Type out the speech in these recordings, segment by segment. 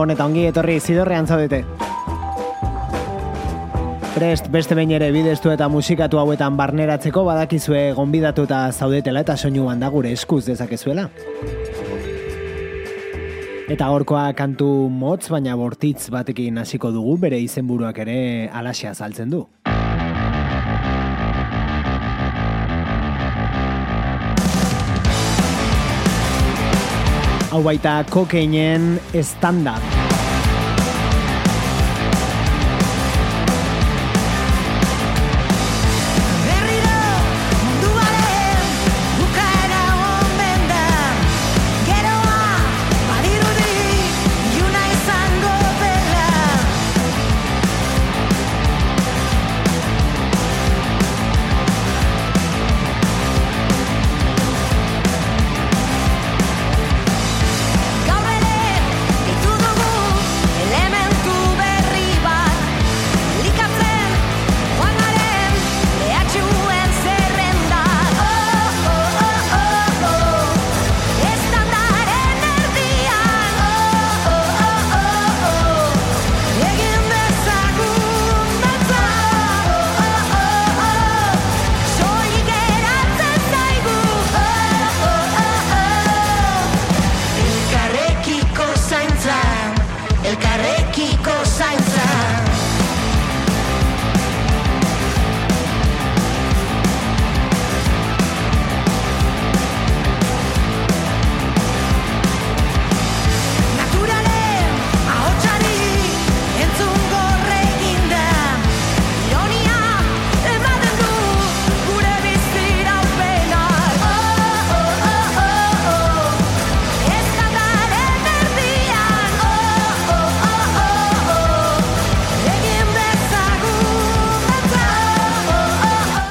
Gabon eta ongi etorri zidorrean zaudete. Prest beste behin ere bideztu eta musikatu hauetan barneratzeko badakizue gonbidatu eta zaudetela eta soinu da gure eskuz dezakezuela. Eta gorkoa kantu motz baina bortitz batekin hasiko dugu bere izenburuak ere alasia saltzen du. Hau baita kokeinen estandard.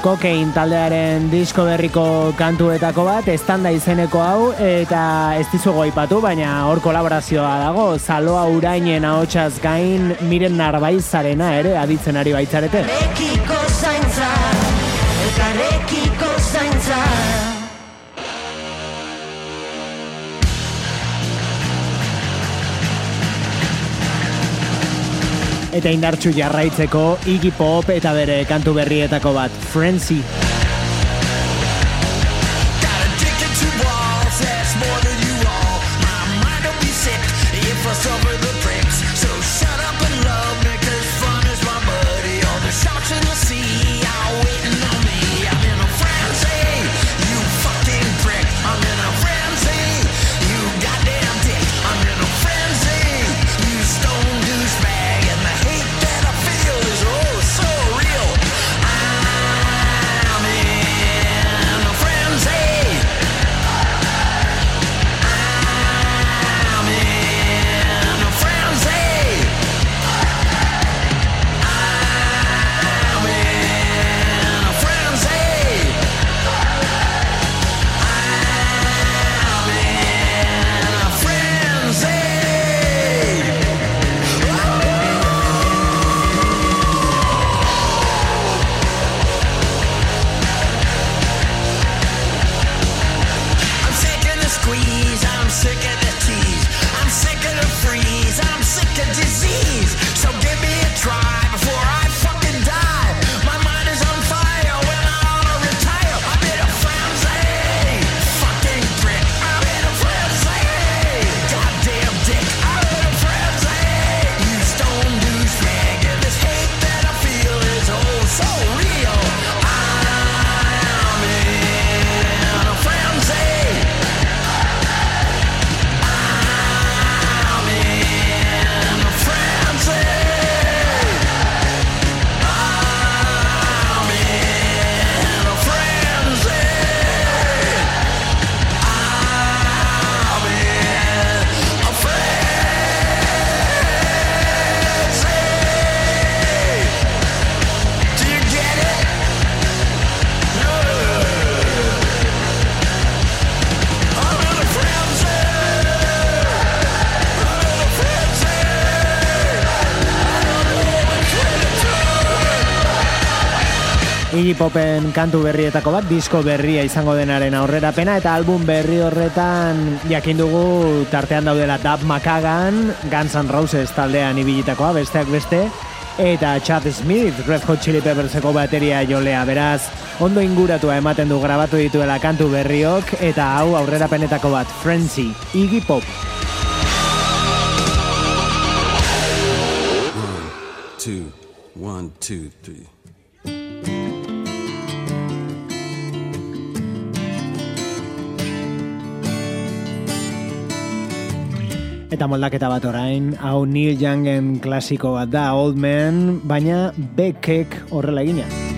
Kokain taldearen disko berriko kantuetako bat, estanda izeneko hau, eta ez dizugu aipatu, baina hor kolaborazioa dago, zaloa urainen ahotsaz gain, miren narbaizarena ere, aditzen ari baitzarete. Zaintza, eta indartsu jarraitzeko Iggy Pop eta bere kantu berrietako bat Frenzy. Popen kantu berrietako bat, disko berria izango denaren aurrera pena, eta album berri horretan jakin dugu tartean daudela Dab Makagan, Guns N' Roses taldean ibilitakoa, besteak beste, eta Chad Smith, Red Hot Chili Pepperseko bateria jolea, beraz, ondo inguratua ematen du grabatu dituela kantu berriok, eta hau aurrera penetako bat, Frenzy, Iggy Pop. One, two, one, two, three. Eta moldaketa bat orain, hau Neil Youngen klasiko bat da, Old Man, baina bekek horrela egina.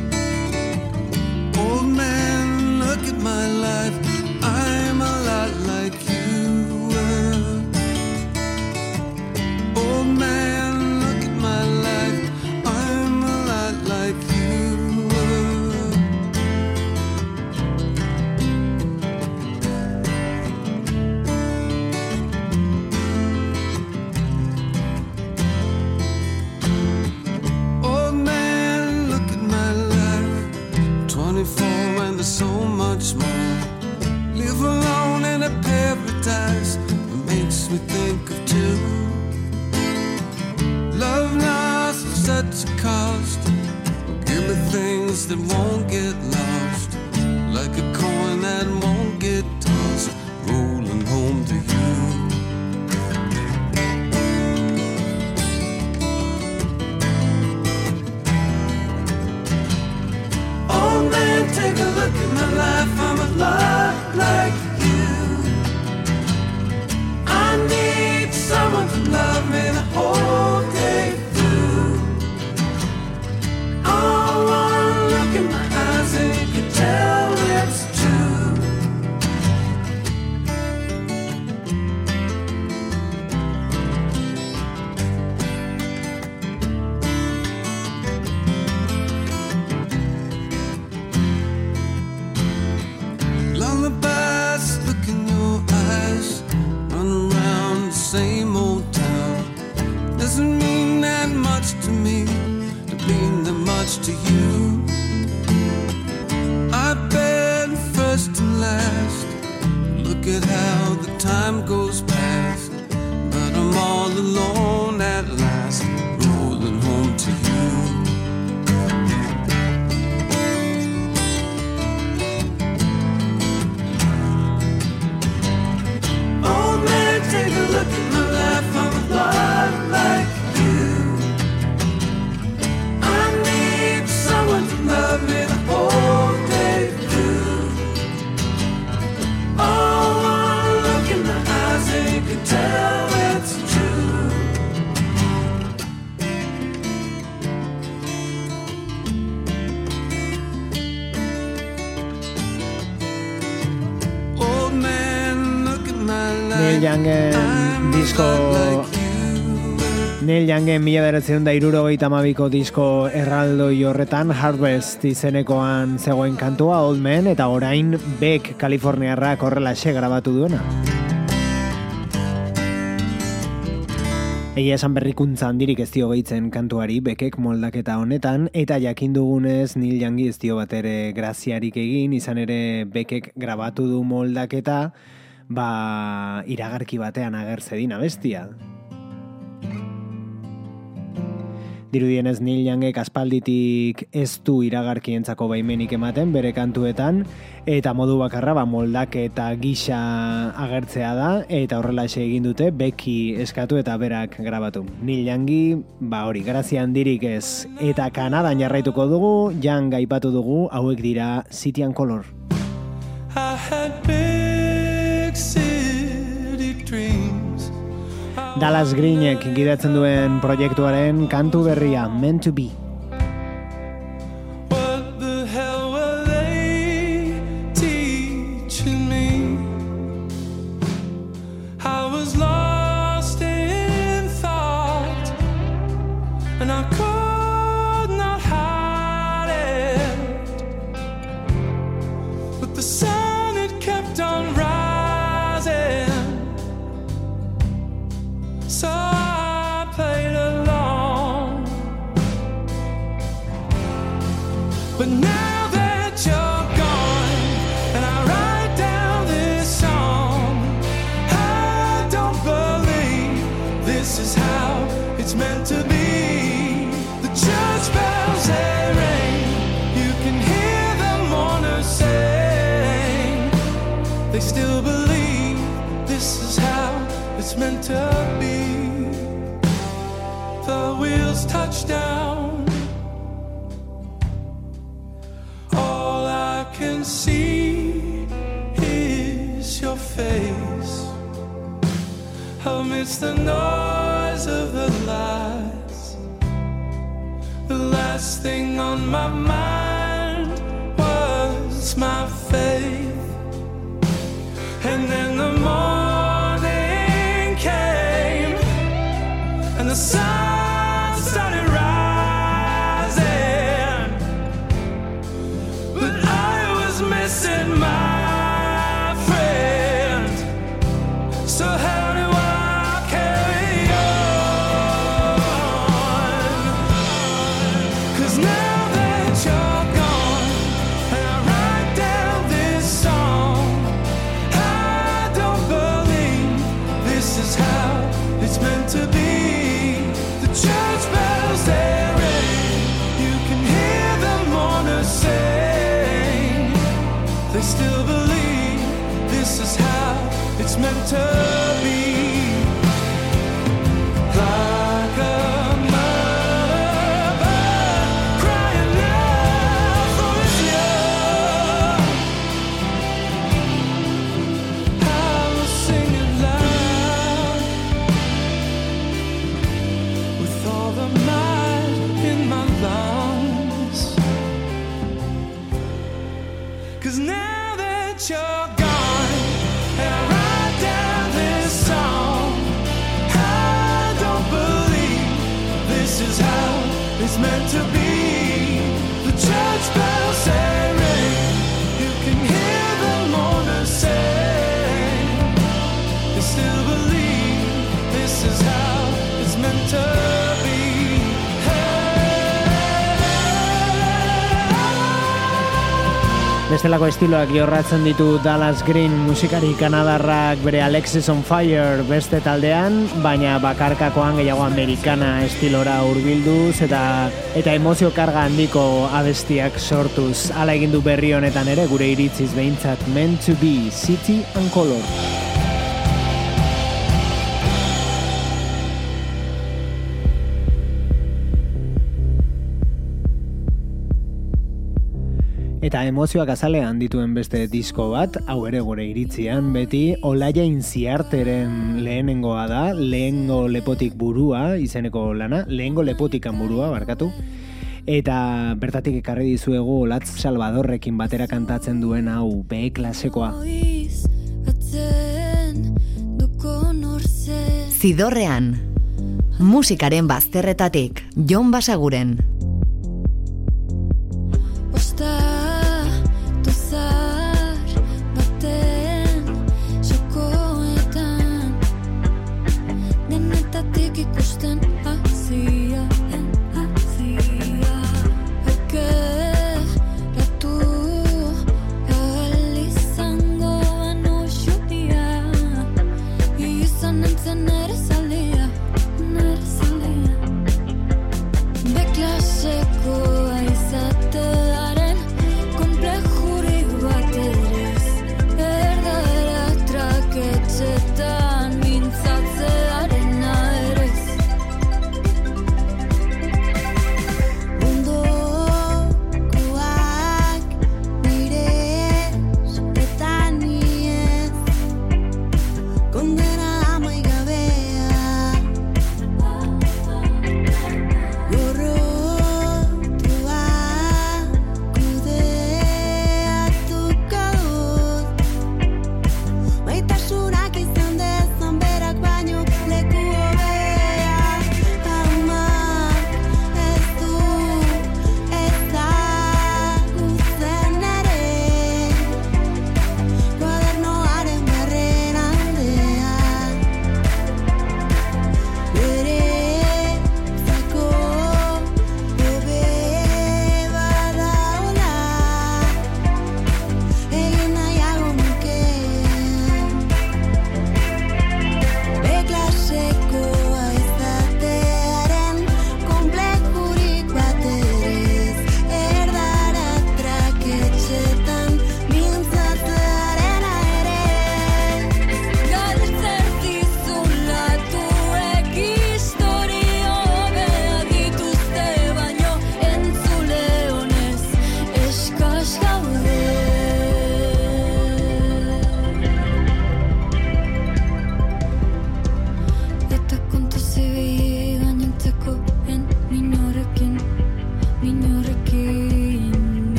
Mila beratzen da irurogeita mabiko disko erraldoi horretan Harvest izenekoan zegoen kantua Old Man eta orain Beck Kaliforniarrak horrela xe grabatu duena. Egia esan berrikuntza handirik ez dio gehitzen kantuari bekek moldaketa honetan, eta jakin dugunez Neil Youngi ez dio bat ere graziarik egin, izan ere bekek grabatu du moldaketa, ba iragarki batean agertzedina bestia. Dirudienez Neil Youngek aspalditik ez du iragarkientzako baimenik ematen bere kantuetan eta modu bakarra ba moldak eta gisa agertzea da eta horrela egin dute beki eskatu eta berak grabatu. Neil Youngi ba hori grazia handirik ez eta Kanadan jarraituko dugu, Young aipatu dugu hauek dira City and Color. Dallas Greenek gidatzen duen proiektuaren kantu berria Meant to Be. Bestelako estiloak jorratzen ditu Dallas Green musikari kanadarrak bere Alexis on Fire beste taldean, baina bakarkakoan gehiago amerikana estilora hurbilduz eta eta emozio karga handiko abestiak sortuz. Hala egin du berri honetan ere gure iritziz behintzat meant to be city and color. Eta emozioak azalean dituen beste disko bat, hau ere gure iritzian, beti Olaia Inziarteren lehenengoa da, lehengo lepotik burua, izeneko lana, lehengo lepotikan burua, barkatu. Eta bertatik ekarri dizuegu Olatz Salvadorrekin batera kantatzen duen hau B klasekoa. Zidorrean, musikaren bazterretatik, Jon Basaguren.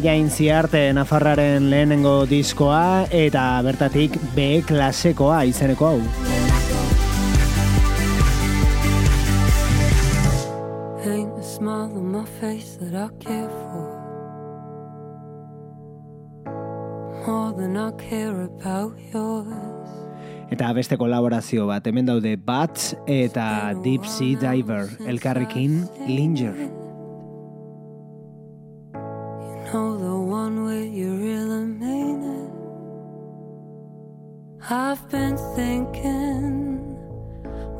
Jain ziarte Nafarraren lehenengo diskoa eta bertatik B klasekoa izeneko hau. Eta beste kolaborazio bat, hemen daude Bats eta Deep Sea Diver, elkarrekin Linger. I've been thinking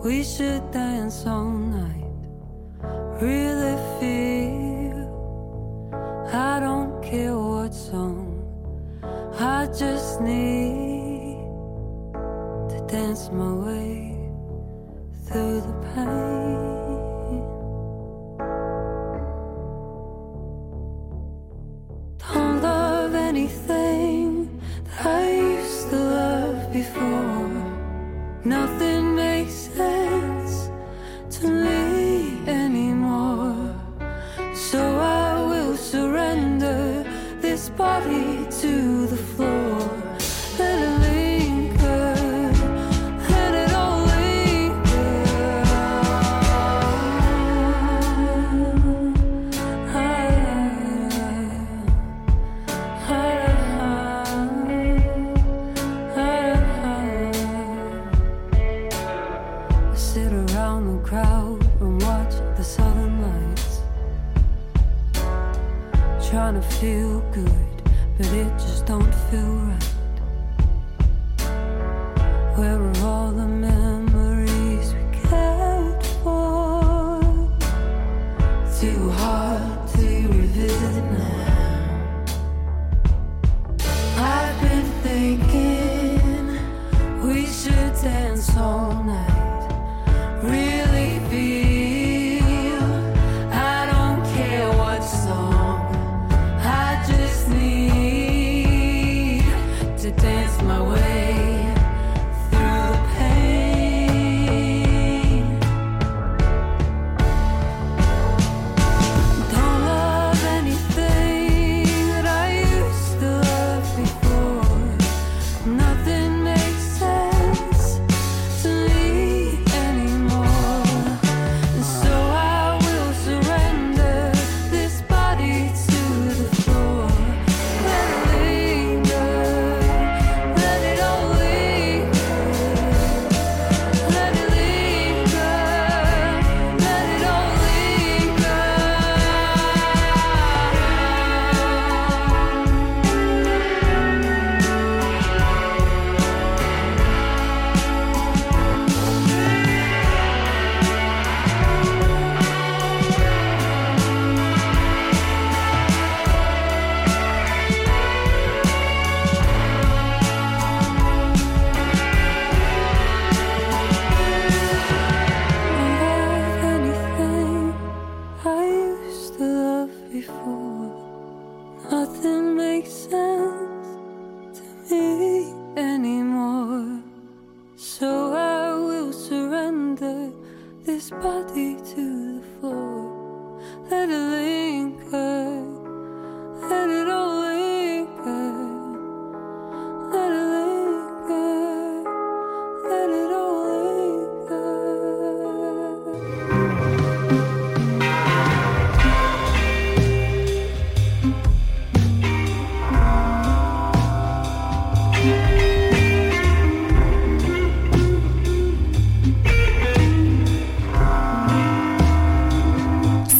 we should dance all night. Really feel I don't care what song, I just need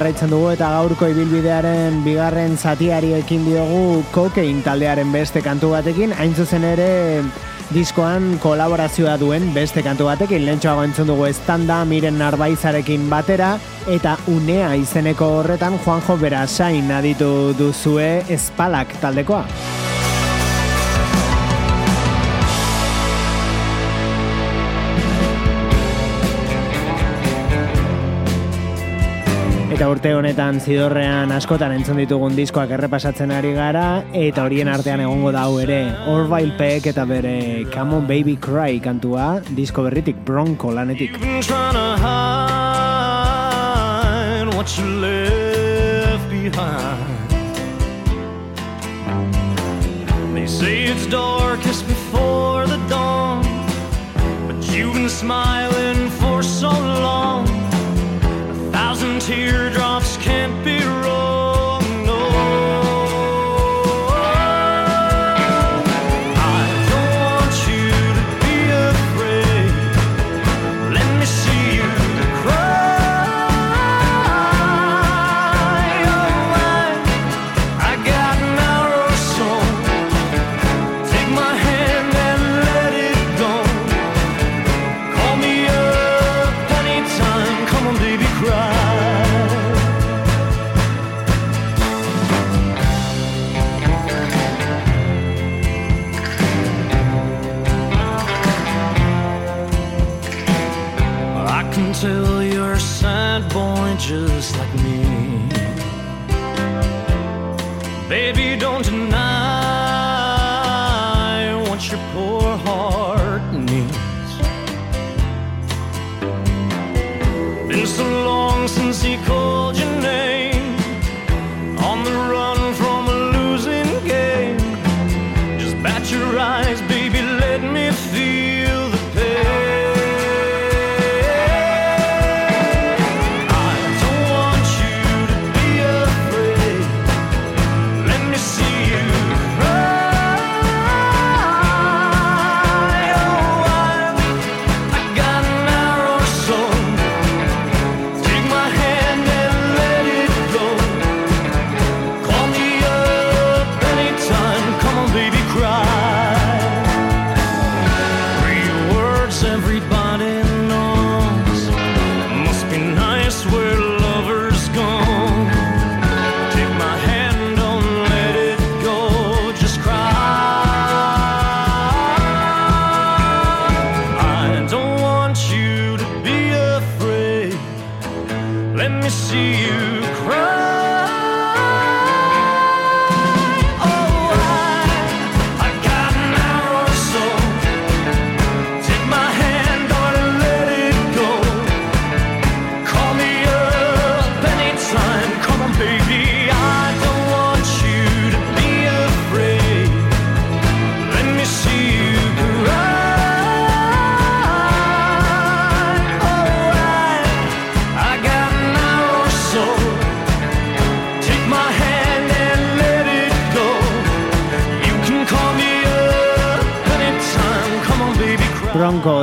Jarraitzen dugu eta gaurko ibilbidearen bigarren zatiari ekin diogu kokein taldearen beste kantu batekin, hain zuzen ere diskoan kolaborazioa duen beste kantu batekin, lehentxoago entzun dugu estanda miren narbaizarekin batera, eta unea izeneko horretan Juanjo Berasain aditu duzue espalak taldekoa. Eta urte honetan zidorrean askotan entzun ditugun diskoak errepasatzen ari gara eta horien artean egongo da hau ere Orville Peck eta bere Come on Baby Cry kantua disko berritik Bronco lanetik. What you left behind. They say it's darkest before the dawn, but you've been smiling for so long. Thousand teardrops can't be Bronco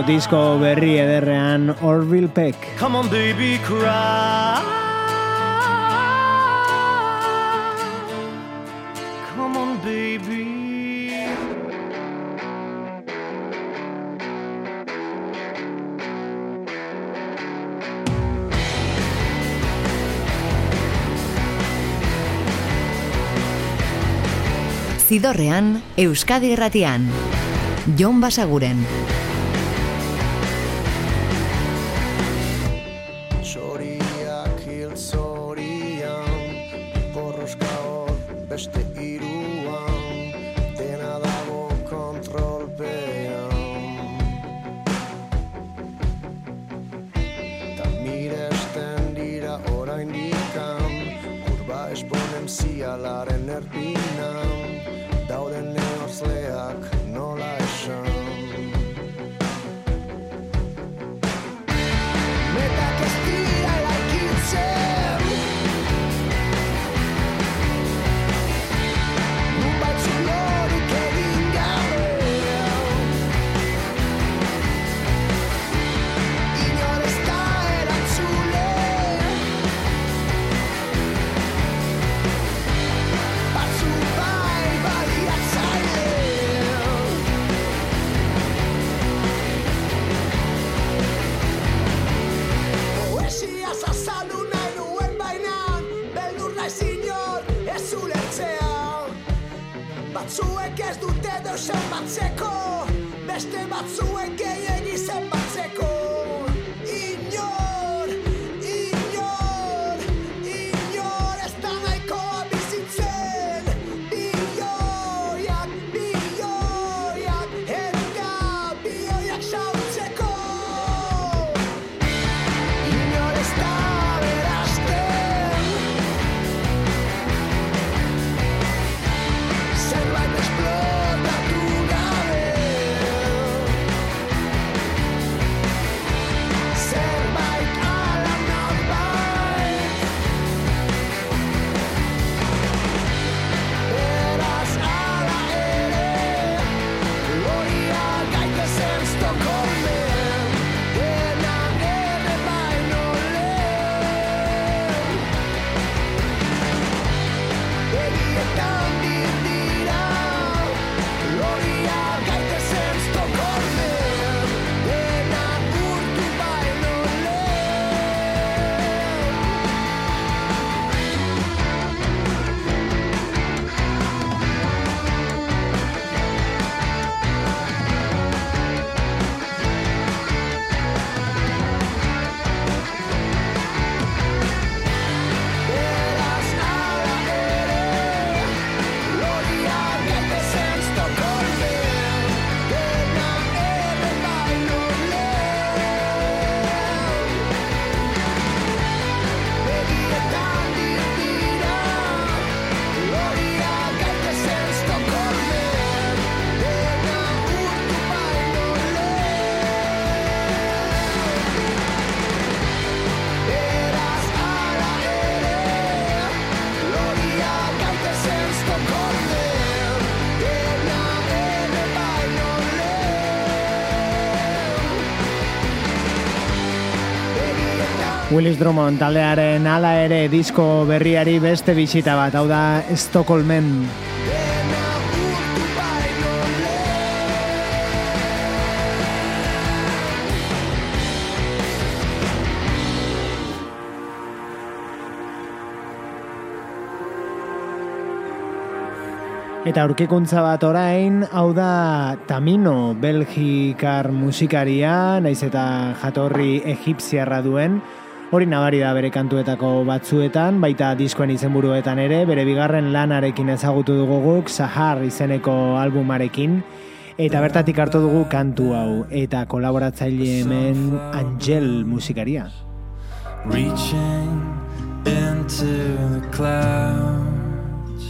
disko berri ederrean Orville Peck. Come on baby cry. Come on baby. Zidorrean, Euskadi Erratian. Jon Basaguren. Willis Drummond taldearen ala ere disko berriari beste bisita bat, hau da Stockholmen. Eta aurkikuntza bat orain, hau da Tamino, Belgikar musikaria, naiz eta jatorri egipziarra duen, hori nabari da bere kantuetako batzuetan, baita diskoen izenburuetan ere, bere bigarren lanarekin ezagutu dugu guk, Sahar izeneko albumarekin, eta bertatik hartu dugu kantu hau, eta kolaboratzaile hemen Angel musikaria. Reaching into the clouds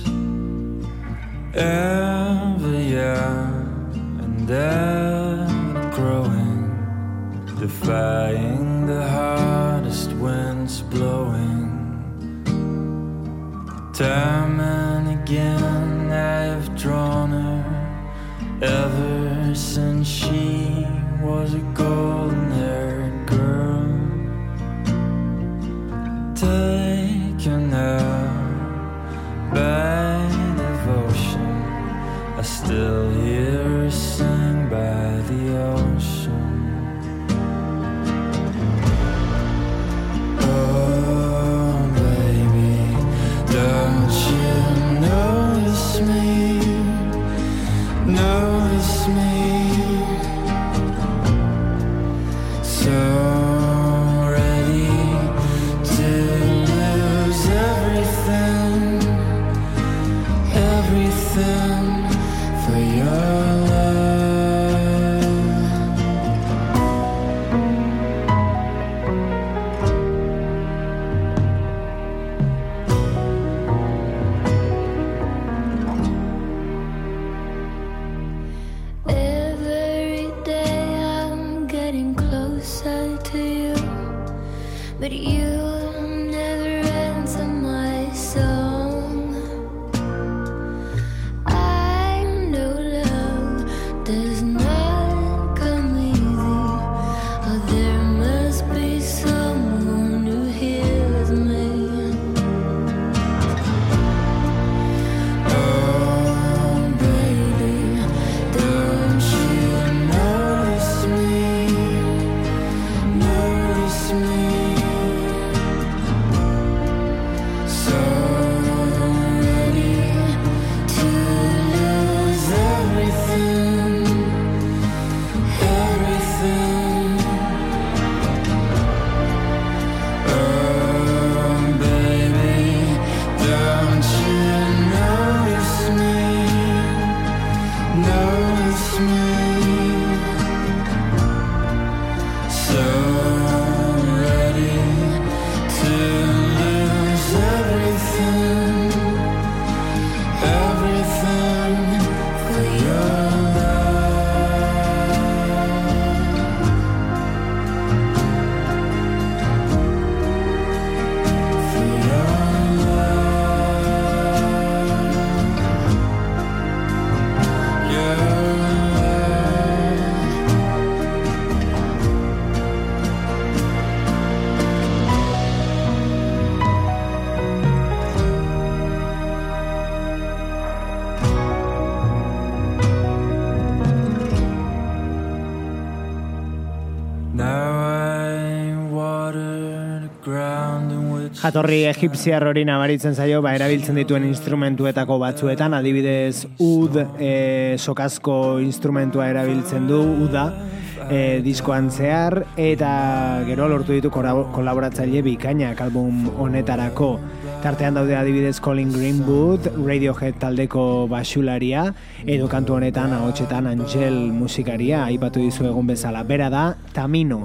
every year and ever growing, defying the hardest winds blowing. Time and again I've drawn her ever since she was a golden haired girl. Taken out by devotion, I still hear her sing me jatorri egipziar hori nabaritzen zaio, ba, erabiltzen dituen instrumentuetako batzuetan, adibidez, ud, e, sokazko instrumentua erabiltzen du, uda, e, diskoan zehar, eta gero lortu ditu kolaboratzaile bikainak album honetarako. Tartean daude adibidez Colin Greenwood, Radiohead taldeko basularia, edo kantu honetan ahotsetan Angel musikaria, aipatu dizu egun bezala. Bera da, Tamino.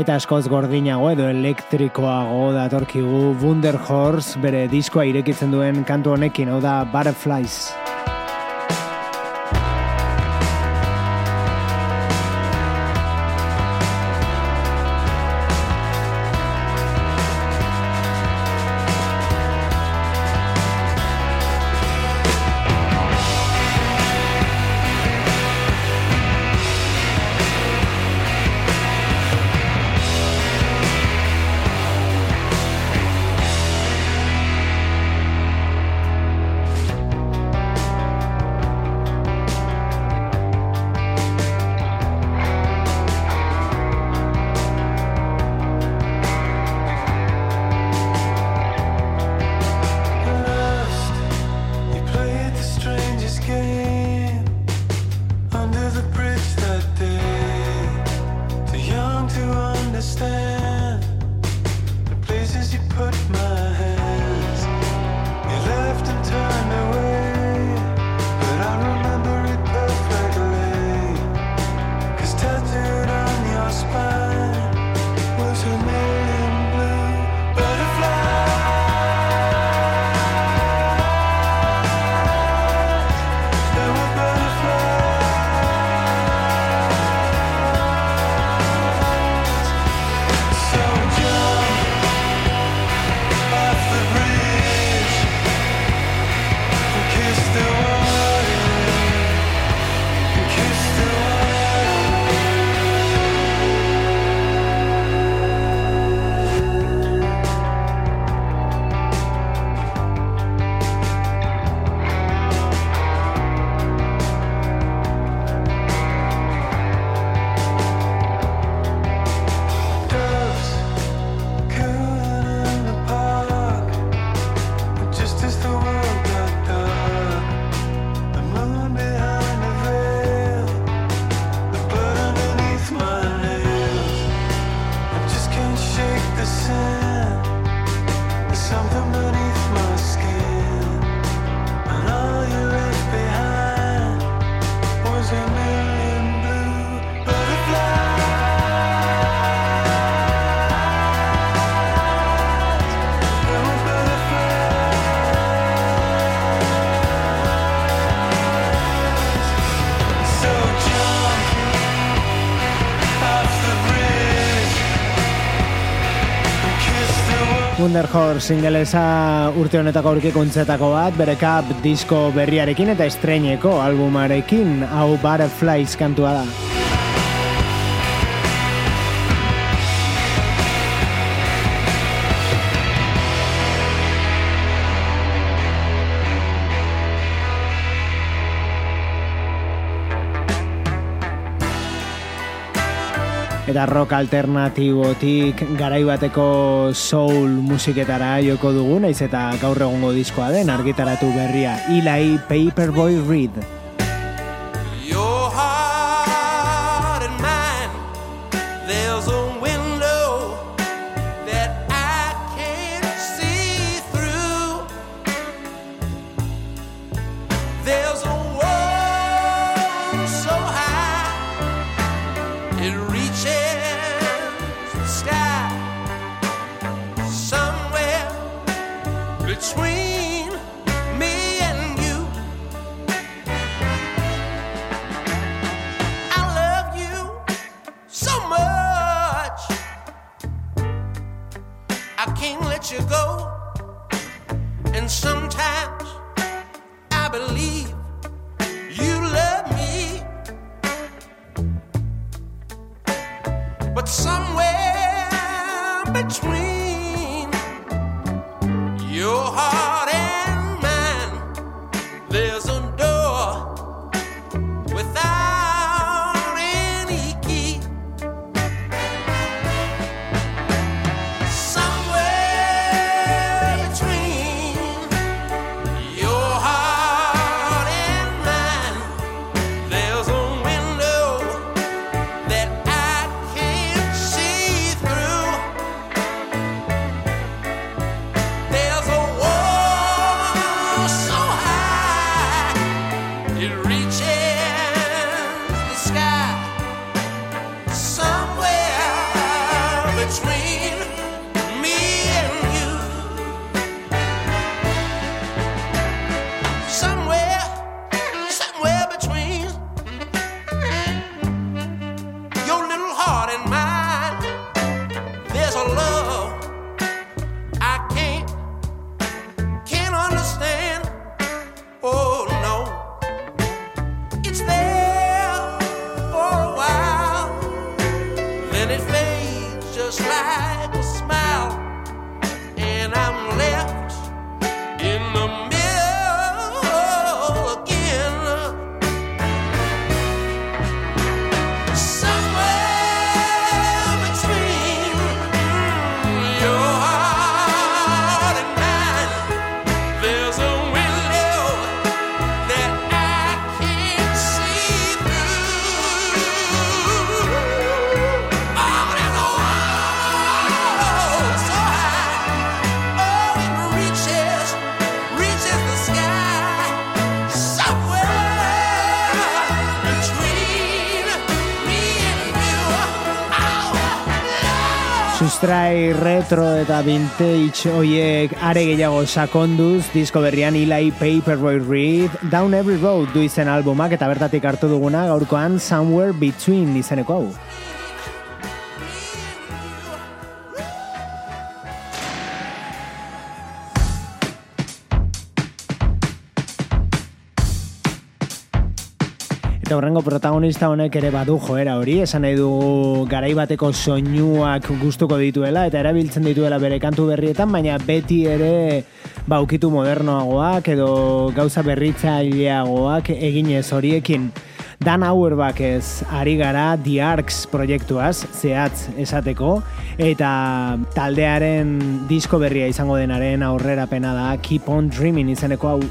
Eta askoz gordinago edo elektrikoago datorkigu Wunder Horse bere diskoa irekitzen duen kantu honekin, hau da Butterflies. Wonder Horse singeleza urte honetako aurkikuntzetako bat, bere kap disko berriarekin eta estreineko albumarekin, hau Butterflies kantua da. Eta rock alternatibotik garaibateko soul musiketara joko dugu, naiz eta gaur egongo diskoa den argitaratu berria Eli Paperboy Reed. heart and retro eta vintage oiek are gehiago sakonduz disko berrian Eli Paperboy Read Down Every Road du izen albumak eta bertatik hartu duguna gaurkoan Somewhere Between izeneko hau. Eta horrengo protagonista honek ere badu joera hori, esan nahi du garaibateko soinuak gustuko dituela eta erabiltzen dituela bere kantu berrietan, baina beti ere baukitu modernoagoak edo gauza berritzaileagoak eginez horiekin. Dan Auerbach ez ari gara The Arcs proiektuaz, zehatz esateko, eta taldearen disko berria izango denaren aurrera pena da Keep on Dreaming izeneko hau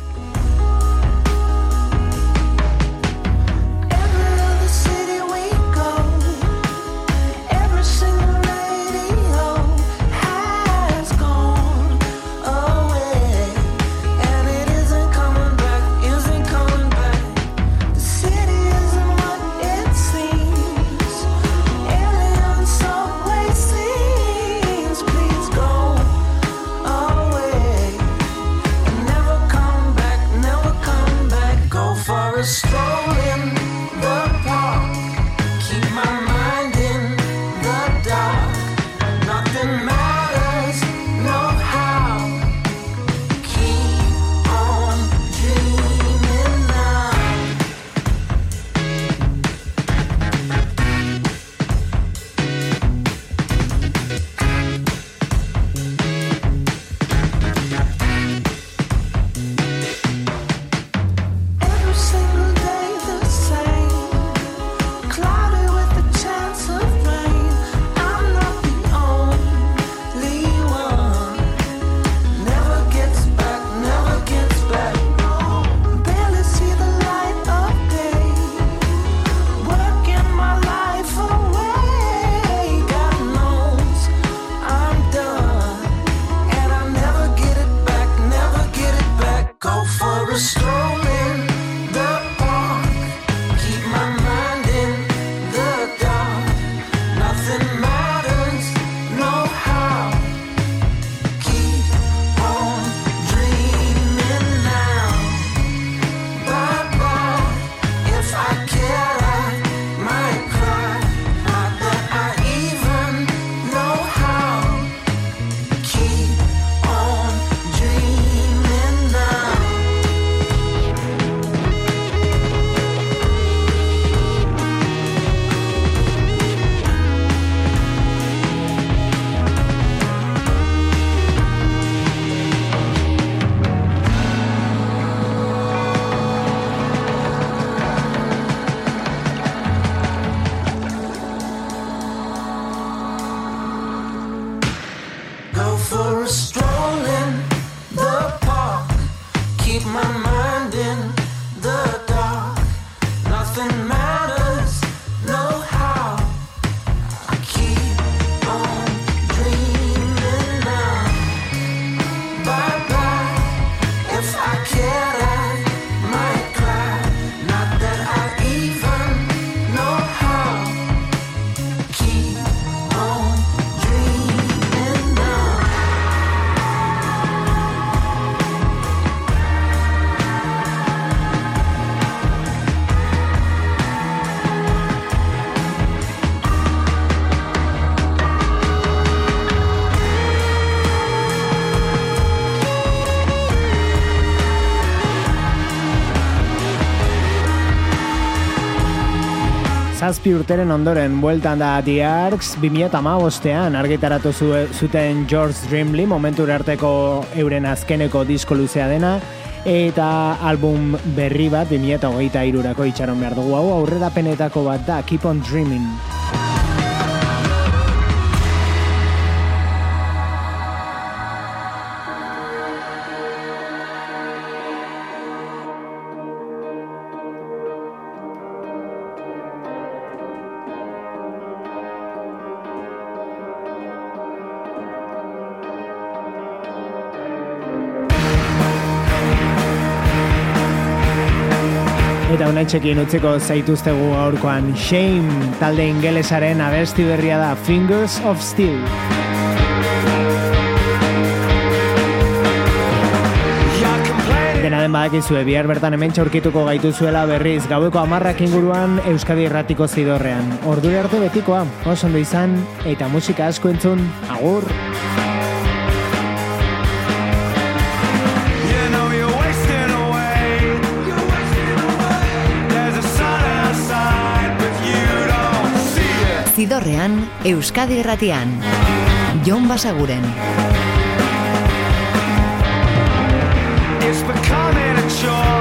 zazpi urteren ondoren bueltan da The Arcs 2008an argitaratu zuten George Dreamly momentu arteko euren azkeneko disko luzea dena eta album berri bat 2008a irurako itxaron behar dugu. Hau aurrera penetako bat da Keep on Dreaming Eta unaitxekin utziko zaituztegu gaurkoan Shame talde ingelesaren abesti berria da Fingers of Steel. Dena den badakizue, bihar bertan hemen txaurkituko gaitu zuela berriz gaueko amarrak inguruan Euskadi Erratiko zidorrean. Ordure arte betikoa, oso ondo izan, eta musika asko entzun, agur! Zidorrean, Euskadi Erratian. Jon Basaguren. It's becoming a chore.